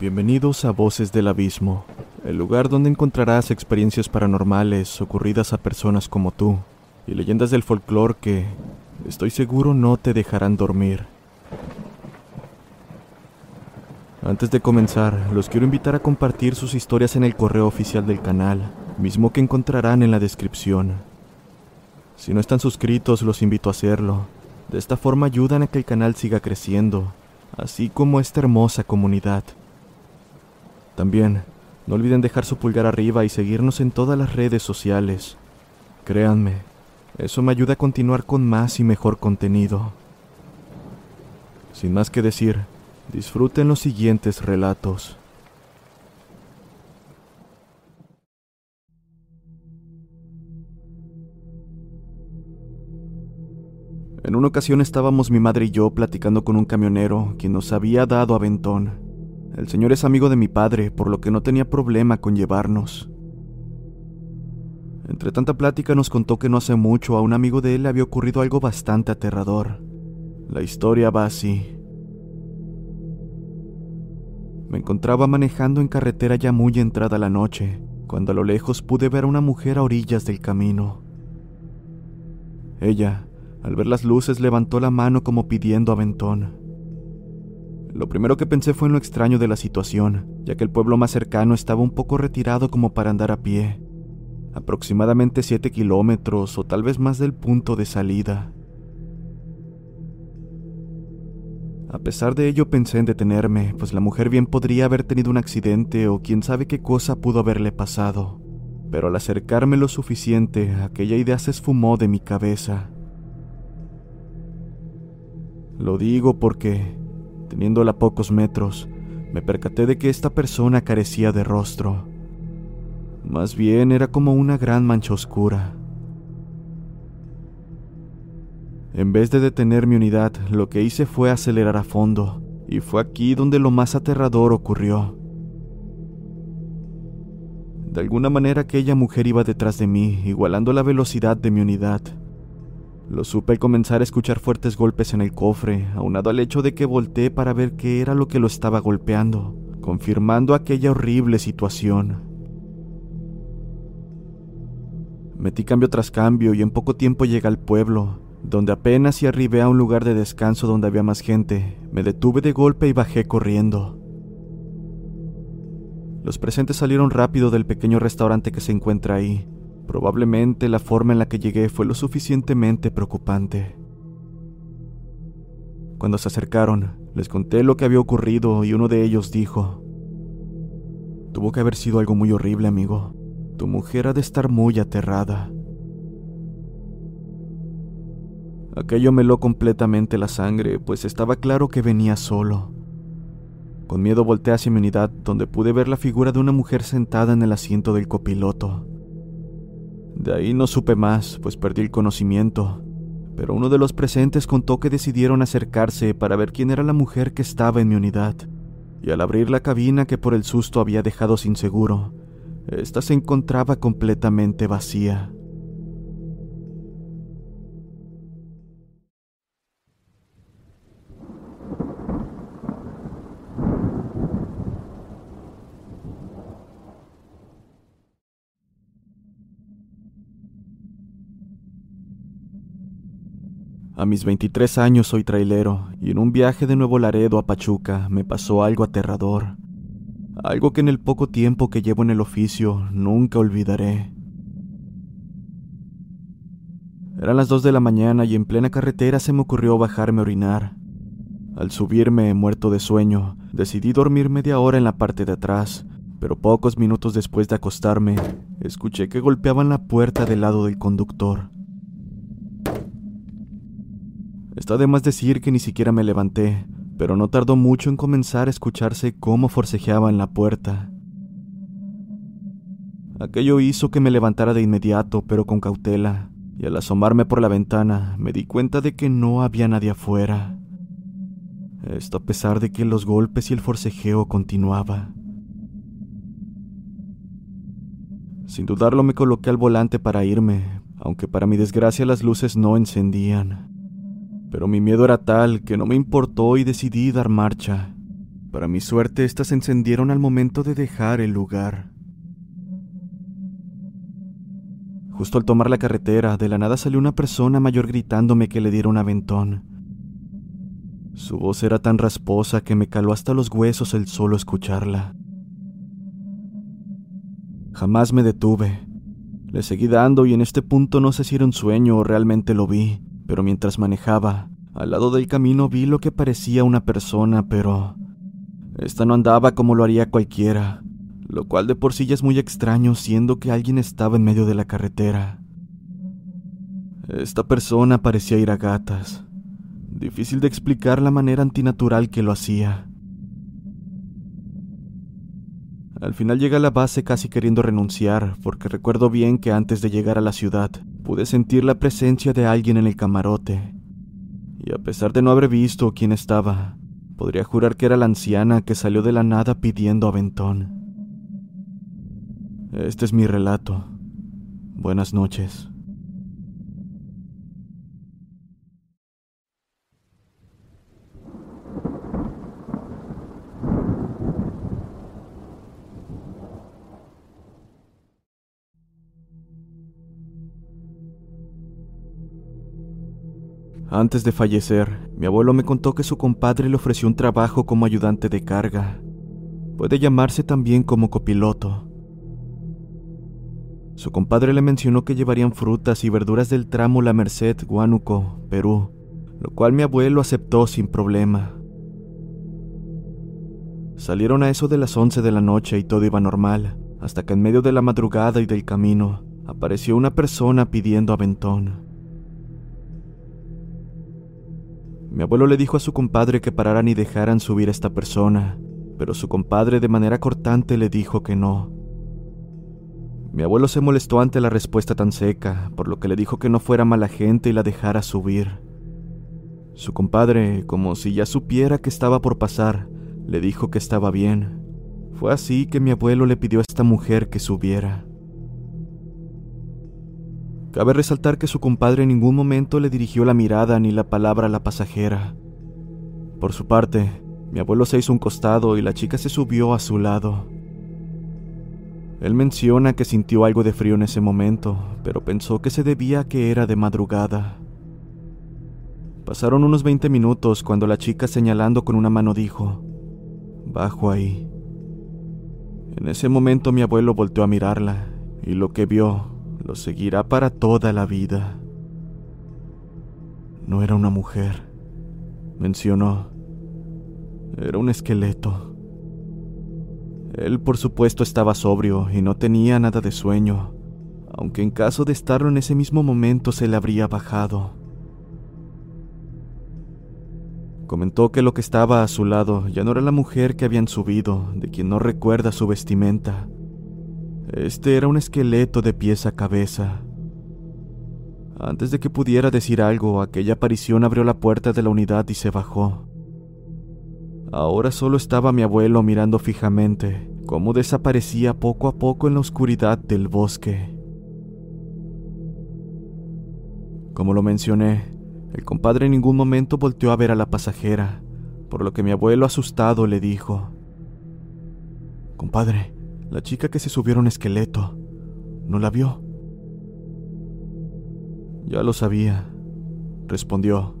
Bienvenidos a Voces del Abismo, el lugar donde encontrarás experiencias paranormales ocurridas a personas como tú y leyendas del folclore que, estoy seguro, no te dejarán dormir. Antes de comenzar, los quiero invitar a compartir sus historias en el correo oficial del canal, mismo que encontrarán en la descripción. Si no están suscritos, los invito a hacerlo. De esta forma ayudan a que el canal siga creciendo, así como esta hermosa comunidad. También, no olviden dejar su pulgar arriba y seguirnos en todas las redes sociales. Créanme, eso me ayuda a continuar con más y mejor contenido. Sin más que decir, disfruten los siguientes relatos. En una ocasión estábamos mi madre y yo platicando con un camionero quien nos había dado aventón. El señor es amigo de mi padre, por lo que no tenía problema con llevarnos. Entre tanta plática nos contó que no hace mucho a un amigo de él le había ocurrido algo bastante aterrador. La historia va así. Me encontraba manejando en carretera ya muy entrada la noche, cuando a lo lejos pude ver a una mujer a orillas del camino. Ella, al ver las luces, levantó la mano como pidiendo aventón. Lo primero que pensé fue en lo extraño de la situación, ya que el pueblo más cercano estaba un poco retirado como para andar a pie, aproximadamente 7 kilómetros o tal vez más del punto de salida. A pesar de ello pensé en detenerme, pues la mujer bien podría haber tenido un accidente o quién sabe qué cosa pudo haberle pasado. Pero al acercarme lo suficiente, aquella idea se esfumó de mi cabeza. Lo digo porque, teniéndola a pocos metros, me percaté de que esta persona carecía de rostro. Más bien era como una gran mancha oscura. En vez de detener mi unidad, lo que hice fue acelerar a fondo, y fue aquí donde lo más aterrador ocurrió. De alguna manera aquella mujer iba detrás de mí, igualando la velocidad de mi unidad. Lo supe al comenzar a escuchar fuertes golpes en el cofre, aunado al hecho de que volteé para ver qué era lo que lo estaba golpeando, confirmando aquella horrible situación. Metí cambio tras cambio y en poco tiempo llegué al pueblo, donde apenas si arribé a un lugar de descanso donde había más gente, me detuve de golpe y bajé corriendo. Los presentes salieron rápido del pequeño restaurante que se encuentra ahí. Probablemente la forma en la que llegué fue lo suficientemente preocupante. Cuando se acercaron, les conté lo que había ocurrido y uno de ellos dijo, Tuvo que haber sido algo muy horrible, amigo. Tu mujer ha de estar muy aterrada. Aquello meló completamente la sangre, pues estaba claro que venía solo. Con miedo volteé hacia mi unidad, donde pude ver la figura de una mujer sentada en el asiento del copiloto. De ahí no supe más, pues perdí el conocimiento, pero uno de los presentes contó que decidieron acercarse para ver quién era la mujer que estaba en mi unidad, y al abrir la cabina que por el susto había dejado sin seguro, ésta se encontraba completamente vacía. A mis 23 años soy trailero y en un viaje de Nuevo Laredo a Pachuca me pasó algo aterrador. Algo que en el poco tiempo que llevo en el oficio nunca olvidaré. Eran las 2 de la mañana y en plena carretera se me ocurrió bajarme a orinar. Al subirme, muerto de sueño, decidí dormir media hora en la parte de atrás, pero pocos minutos después de acostarme, escuché que golpeaban la puerta del lado del conductor. Está de más decir que ni siquiera me levanté, pero no tardó mucho en comenzar a escucharse cómo forcejeaba en la puerta. Aquello hizo que me levantara de inmediato, pero con cautela, y al asomarme por la ventana me di cuenta de que no había nadie afuera. Esto a pesar de que los golpes y el forcejeo continuaba. Sin dudarlo me coloqué al volante para irme, aunque para mi desgracia las luces no encendían. Pero mi miedo era tal que no me importó y decidí dar marcha. Para mi suerte, estas encendieron al momento de dejar el lugar. Justo al tomar la carretera, de la nada salió una persona mayor gritándome que le diera un aventón. Su voz era tan rasposa que me caló hasta los huesos el solo escucharla. Jamás me detuve. Le seguí dando y en este punto no sé si era un sueño o realmente lo vi, pero mientras manejaba, al lado del camino vi lo que parecía una persona, pero... Esta no andaba como lo haría cualquiera, lo cual de por sí ya es muy extraño siendo que alguien estaba en medio de la carretera. Esta persona parecía ir a gatas. Difícil de explicar la manera antinatural que lo hacía. Al final llegué a la base casi queriendo renunciar, porque recuerdo bien que antes de llegar a la ciudad pude sentir la presencia de alguien en el camarote. Y a pesar de no haber visto quién estaba, podría jurar que era la anciana que salió de la nada pidiendo aventón. Este es mi relato. Buenas noches. Antes de fallecer, mi abuelo me contó que su compadre le ofreció un trabajo como ayudante de carga. Puede llamarse también como copiloto. Su compadre le mencionó que llevarían frutas y verduras del tramo La Merced, Huánuco, Perú, lo cual mi abuelo aceptó sin problema. Salieron a eso de las 11 de la noche y todo iba normal, hasta que en medio de la madrugada y del camino apareció una persona pidiendo aventón. Mi abuelo le dijo a su compadre que pararan y dejaran subir a esta persona, pero su compadre de manera cortante le dijo que no. Mi abuelo se molestó ante la respuesta tan seca, por lo que le dijo que no fuera mala gente y la dejara subir. Su compadre, como si ya supiera que estaba por pasar, le dijo que estaba bien. Fue así que mi abuelo le pidió a esta mujer que subiera. Cabe resaltar que su compadre en ningún momento le dirigió la mirada ni la palabra a la pasajera. Por su parte, mi abuelo se hizo un costado y la chica se subió a su lado. Él menciona que sintió algo de frío en ese momento, pero pensó que se debía a que era de madrugada. Pasaron unos 20 minutos cuando la chica señalando con una mano dijo, Bajo ahí. En ese momento mi abuelo volteó a mirarla y lo que vio lo seguirá para toda la vida. No era una mujer, mencionó. Era un esqueleto. Él, por supuesto, estaba sobrio y no tenía nada de sueño, aunque en caso de estarlo en ese mismo momento se le habría bajado. Comentó que lo que estaba a su lado ya no era la mujer que habían subido, de quien no recuerda su vestimenta, este era un esqueleto de pies a cabeza. Antes de que pudiera decir algo, aquella aparición abrió la puerta de la unidad y se bajó. Ahora solo estaba mi abuelo mirando fijamente cómo desaparecía poco a poco en la oscuridad del bosque. Como lo mencioné, el compadre en ningún momento volteó a ver a la pasajera, por lo que mi abuelo asustado le dijo, Compadre, la chica que se subió a un esqueleto. ¿No la vio? Ya lo sabía, respondió.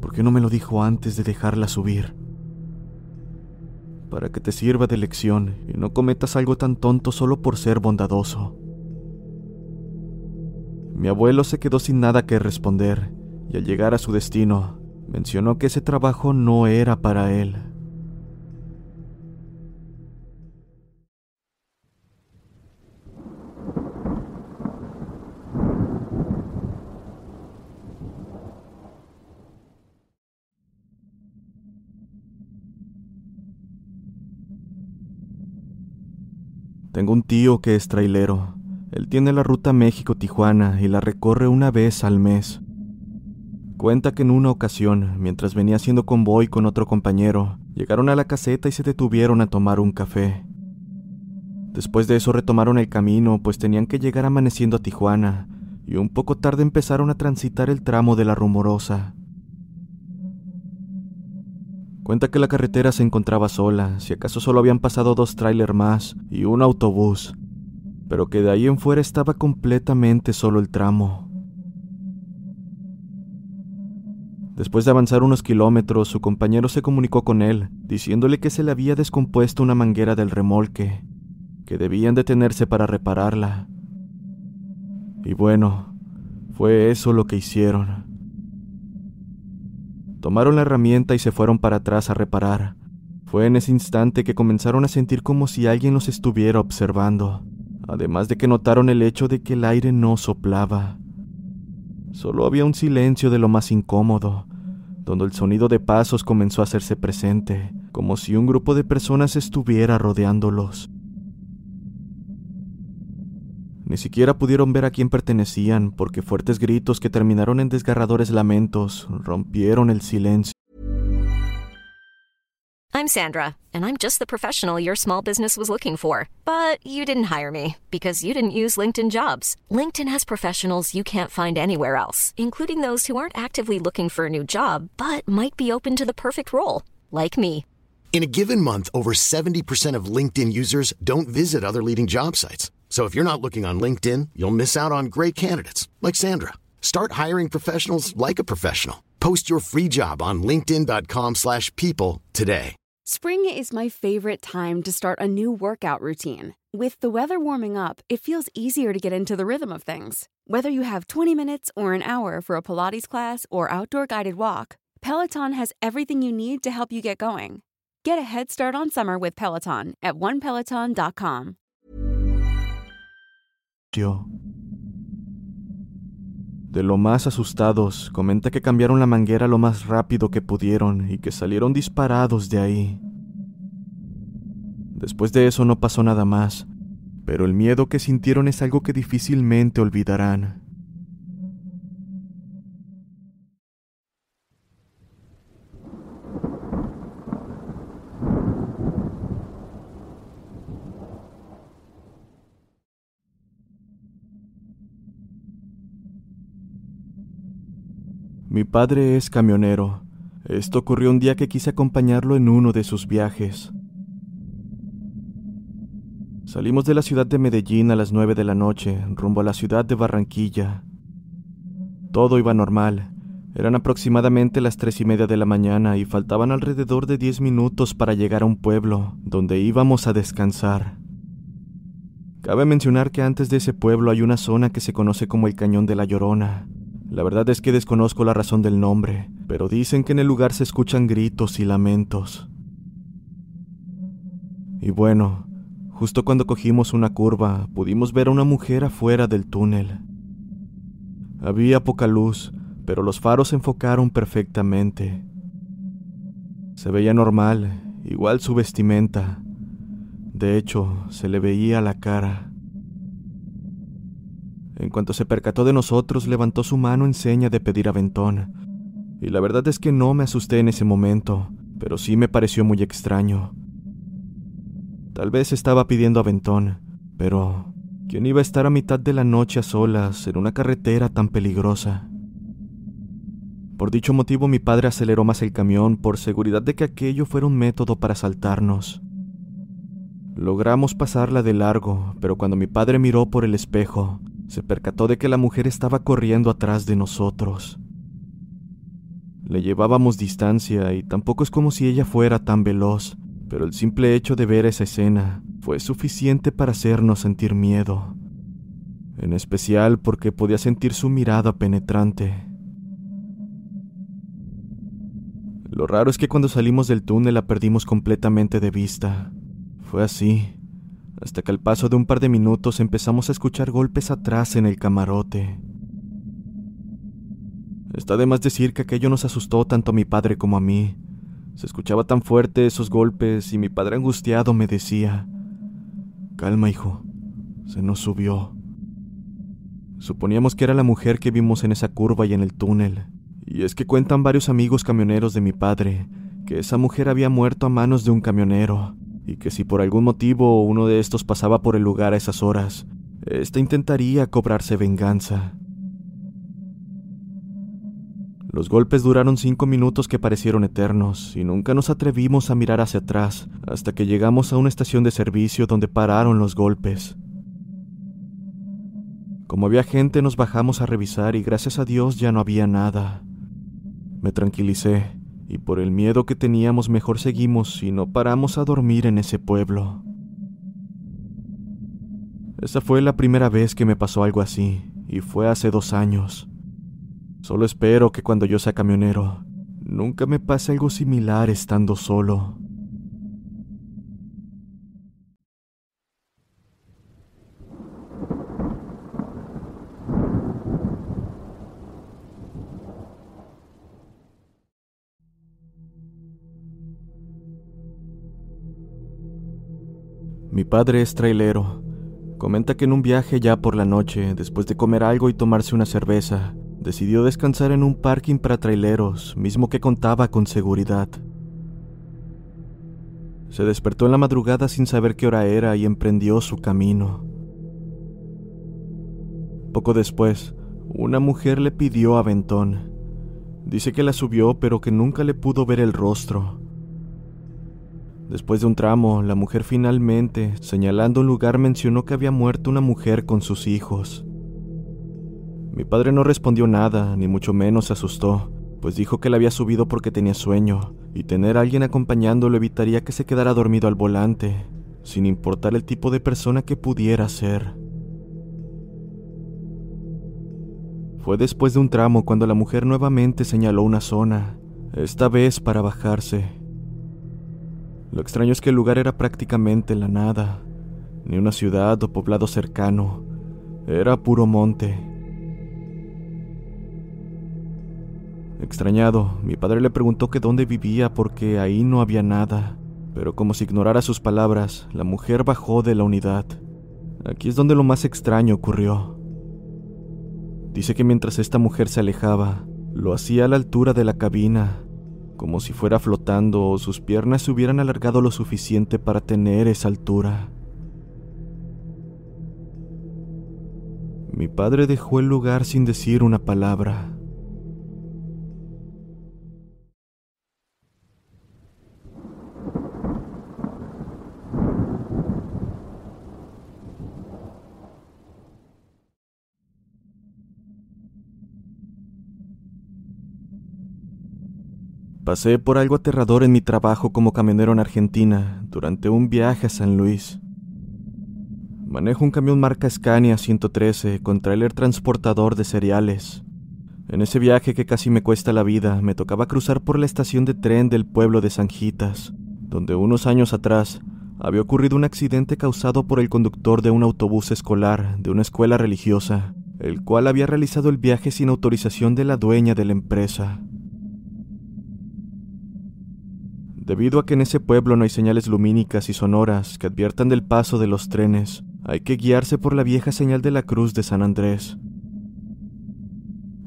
¿Por qué no me lo dijo antes de dejarla subir? Para que te sirva de lección y no cometas algo tan tonto solo por ser bondadoso. Mi abuelo se quedó sin nada que responder y al llegar a su destino mencionó que ese trabajo no era para él. Tengo un tío que es trailero. Él tiene la ruta México-Tijuana y la recorre una vez al mes. Cuenta que en una ocasión, mientras venía haciendo convoy con otro compañero, llegaron a la caseta y se detuvieron a tomar un café. Después de eso retomaron el camino, pues tenían que llegar amaneciendo a Tijuana, y un poco tarde empezaron a transitar el tramo de la rumorosa. Cuenta que la carretera se encontraba sola, si acaso solo habían pasado dos trailers más y un autobús, pero que de ahí en fuera estaba completamente solo el tramo. Después de avanzar unos kilómetros, su compañero se comunicó con él, diciéndole que se le había descompuesto una manguera del remolque, que debían detenerse para repararla. Y bueno, fue eso lo que hicieron. Tomaron la herramienta y se fueron para atrás a reparar. Fue en ese instante que comenzaron a sentir como si alguien los estuviera observando, además de que notaron el hecho de que el aire no soplaba. Solo había un silencio de lo más incómodo, donde el sonido de pasos comenzó a hacerse presente, como si un grupo de personas estuviera rodeándolos. Ni siquiera pudieron ver a quién pertenecían, porque fuertes gritos que terminaron en desgarradores lamentos rompieron el silencio. I'm Sandra, and I'm just the professional your small business was looking for. But you didn't hire me because you didn't use LinkedIn jobs. LinkedIn has professionals you can't find anywhere else, including those who aren't actively looking for a new job but might be open to the perfect role, like me. In a given month, over 70% of LinkedIn users don't visit other leading job sites. So if you're not looking on LinkedIn, you'll miss out on great candidates like Sandra. Start hiring professionals like a professional. Post your free job on linkedin.com/people today. Spring is my favorite time to start a new workout routine. With the weather warming up, it feels easier to get into the rhythm of things. Whether you have 20 minutes or an hour for a Pilates class or outdoor guided walk, Peloton has everything you need to help you get going. Get a head start on summer with Peloton at onepeloton.com. De lo más asustados, comenta que cambiaron la manguera lo más rápido que pudieron y que salieron disparados de ahí. Después de eso no pasó nada más, pero el miedo que sintieron es algo que difícilmente olvidarán. Mi padre es camionero. Esto ocurrió un día que quise acompañarlo en uno de sus viajes. Salimos de la ciudad de Medellín a las nueve de la noche, rumbo a la ciudad de Barranquilla. Todo iba normal. Eran aproximadamente las tres y media de la mañana y faltaban alrededor de diez minutos para llegar a un pueblo donde íbamos a descansar. Cabe mencionar que antes de ese pueblo hay una zona que se conoce como el Cañón de la Llorona. La verdad es que desconozco la razón del nombre, pero dicen que en el lugar se escuchan gritos y lamentos. Y bueno, justo cuando cogimos una curva, pudimos ver a una mujer afuera del túnel. Había poca luz, pero los faros se enfocaron perfectamente. Se veía normal, igual su vestimenta. De hecho, se le veía la cara. En cuanto se percató de nosotros, levantó su mano en seña de pedir aventón. Y la verdad es que no me asusté en ese momento, pero sí me pareció muy extraño. Tal vez estaba pidiendo aventón, pero ¿quién iba a estar a mitad de la noche a solas en una carretera tan peligrosa? Por dicho motivo mi padre aceleró más el camión por seguridad de que aquello fuera un método para asaltarnos. Logramos pasarla de largo, pero cuando mi padre miró por el espejo, se percató de que la mujer estaba corriendo atrás de nosotros. Le llevábamos distancia y tampoco es como si ella fuera tan veloz, pero el simple hecho de ver esa escena fue suficiente para hacernos sentir miedo, en especial porque podía sentir su mirada penetrante. Lo raro es que cuando salimos del túnel la perdimos completamente de vista. Fue así, hasta que al paso de un par de minutos empezamos a escuchar golpes atrás en el camarote. Está de más decir que aquello nos asustó tanto a mi padre como a mí. Se escuchaba tan fuerte esos golpes y mi padre angustiado me decía, Calma, hijo. Se nos subió. Suponíamos que era la mujer que vimos en esa curva y en el túnel. Y es que cuentan varios amigos camioneros de mi padre que esa mujer había muerto a manos de un camionero, y que si por algún motivo uno de estos pasaba por el lugar a esas horas, éste intentaría cobrarse venganza. Los golpes duraron cinco minutos que parecieron eternos, y nunca nos atrevimos a mirar hacia atrás hasta que llegamos a una estación de servicio donde pararon los golpes. Como había gente nos bajamos a revisar y gracias a Dios ya no había nada. Me tranquilicé y por el miedo que teníamos mejor seguimos y no paramos a dormir en ese pueblo. Esa fue la primera vez que me pasó algo así, y fue hace dos años. Solo espero que cuando yo sea camionero, nunca me pase algo similar estando solo. Padre es trailero. Comenta que en un viaje ya por la noche, después de comer algo y tomarse una cerveza, decidió descansar en un parking para traileros, mismo que contaba con seguridad. Se despertó en la madrugada sin saber qué hora era y emprendió su camino. Poco después, una mujer le pidió aventón. Dice que la subió pero que nunca le pudo ver el rostro. Después de un tramo, la mujer finalmente, señalando un lugar, mencionó que había muerto una mujer con sus hijos. Mi padre no respondió nada, ni mucho menos se asustó, pues dijo que la había subido porque tenía sueño, y tener a alguien acompañándolo evitaría que se quedara dormido al volante, sin importar el tipo de persona que pudiera ser. Fue después de un tramo cuando la mujer nuevamente señaló una zona, esta vez para bajarse. Lo extraño es que el lugar era prácticamente la nada, ni una ciudad o poblado cercano, era puro monte. Extrañado, mi padre le preguntó que dónde vivía porque ahí no había nada, pero como si ignorara sus palabras, la mujer bajó de la unidad. Aquí es donde lo más extraño ocurrió. Dice que mientras esta mujer se alejaba, lo hacía a la altura de la cabina, como si fuera flotando o sus piernas se hubieran alargado lo suficiente para tener esa altura. Mi padre dejó el lugar sin decir una palabra. Pasé por algo aterrador en mi trabajo como camionero en Argentina durante un viaje a San Luis. Manejo un camión marca Scania 113 con trailer transportador de cereales. En ese viaje que casi me cuesta la vida, me tocaba cruzar por la estación de tren del pueblo de Sanjitas, donde unos años atrás había ocurrido un accidente causado por el conductor de un autobús escolar de una escuela religiosa, el cual había realizado el viaje sin autorización de la dueña de la empresa. Debido a que en ese pueblo no hay señales lumínicas y sonoras que adviertan del paso de los trenes, hay que guiarse por la vieja señal de la Cruz de San Andrés.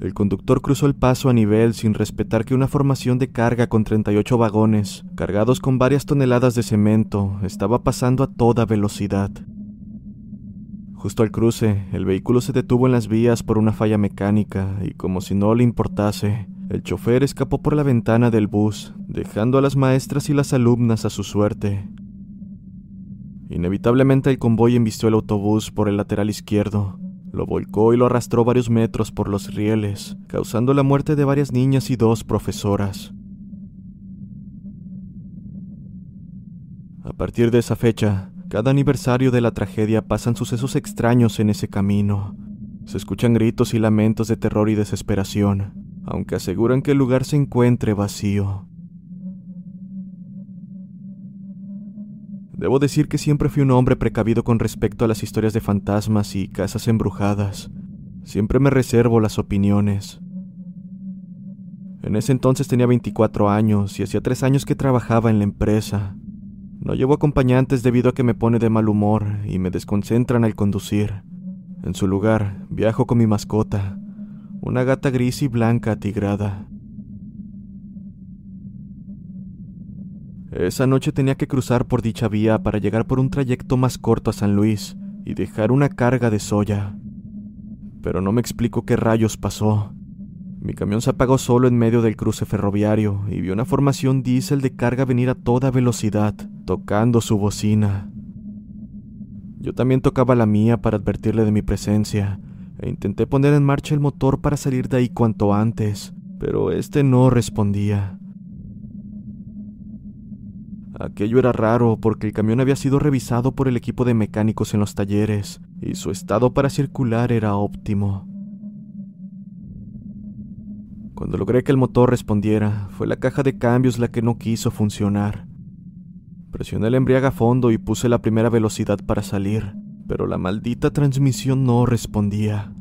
El conductor cruzó el paso a nivel sin respetar que una formación de carga con 38 vagones, cargados con varias toneladas de cemento, estaba pasando a toda velocidad. Justo al cruce, el vehículo se detuvo en las vías por una falla mecánica y como si no le importase, el chofer escapó por la ventana del bus, dejando a las maestras y las alumnas a su suerte. Inevitablemente el convoy embistió el autobús por el lateral izquierdo, lo volcó y lo arrastró varios metros por los rieles, causando la muerte de varias niñas y dos profesoras. A partir de esa fecha, cada aniversario de la tragedia pasan sucesos extraños en ese camino. Se escuchan gritos y lamentos de terror y desesperación, aunque aseguran que el lugar se encuentre vacío. Debo decir que siempre fui un hombre precavido con respecto a las historias de fantasmas y casas embrujadas. Siempre me reservo las opiniones. En ese entonces tenía 24 años y hacía tres años que trabajaba en la empresa. No llevo acompañantes debido a que me pone de mal humor y me desconcentran al conducir. En su lugar, viajo con mi mascota, una gata gris y blanca atigrada. Esa noche tenía que cruzar por dicha vía para llegar por un trayecto más corto a San Luis y dejar una carga de soya. Pero no me explico qué rayos pasó. Mi camión se apagó solo en medio del cruce ferroviario y vi una formación diésel de carga venir a toda velocidad, tocando su bocina. Yo también tocaba la mía para advertirle de mi presencia, e intenté poner en marcha el motor para salir de ahí cuanto antes, pero este no respondía. Aquello era raro porque el camión había sido revisado por el equipo de mecánicos en los talleres y su estado para circular era óptimo. Cuando logré que el motor respondiera, fue la caja de cambios la que no quiso funcionar. Presioné el embriague a fondo y puse la primera velocidad para salir, pero la maldita transmisión no respondía.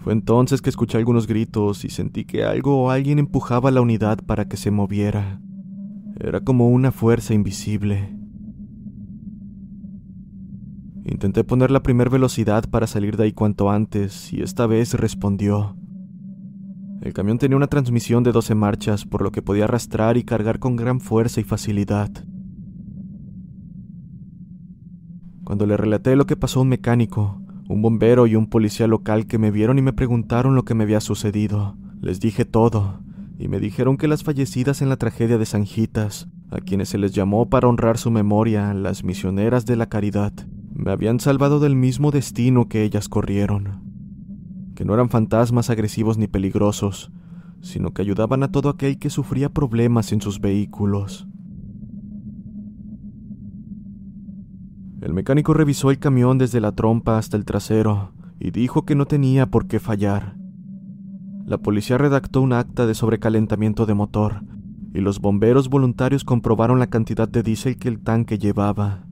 Fue entonces que escuché algunos gritos y sentí que algo o alguien empujaba la unidad para que se moviera. Era como una fuerza invisible. Intenté poner la primera velocidad para salir de ahí cuanto antes y esta vez respondió. El camión tenía una transmisión de 12 marchas, por lo que podía arrastrar y cargar con gran fuerza y facilidad. Cuando le relaté lo que pasó a un mecánico, un bombero y un policía local que me vieron y me preguntaron lo que me había sucedido, les dije todo, y me dijeron que las fallecidas en la tragedia de Sanjitas, a quienes se les llamó para honrar su memoria las misioneras de la caridad, me habían salvado del mismo destino que ellas corrieron, que no eran fantasmas agresivos ni peligrosos, sino que ayudaban a todo aquel que sufría problemas en sus vehículos. El mecánico revisó el camión desde la trompa hasta el trasero y dijo que no tenía por qué fallar, la policía redactó un acta de sobrecalentamiento de motor y los bomberos voluntarios comprobaron la cantidad de diésel que el tanque llevaba,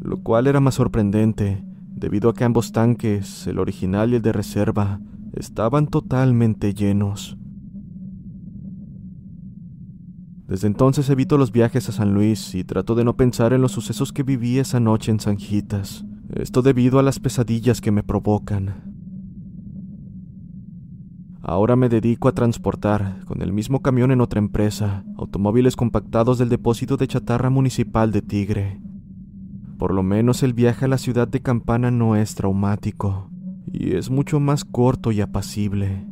lo cual era más sorprendente debido a que ambos tanques, el original y el de reserva, estaban totalmente llenos. Desde entonces evito los viajes a San Luis y trato de no pensar en los sucesos que viví esa noche en Sanjitas, esto debido a las pesadillas que me provocan. Ahora me dedico a transportar, con el mismo camión en otra empresa, automóviles compactados del depósito de chatarra municipal de Tigre. Por lo menos el viaje a la ciudad de Campana no es traumático, y es mucho más corto y apacible.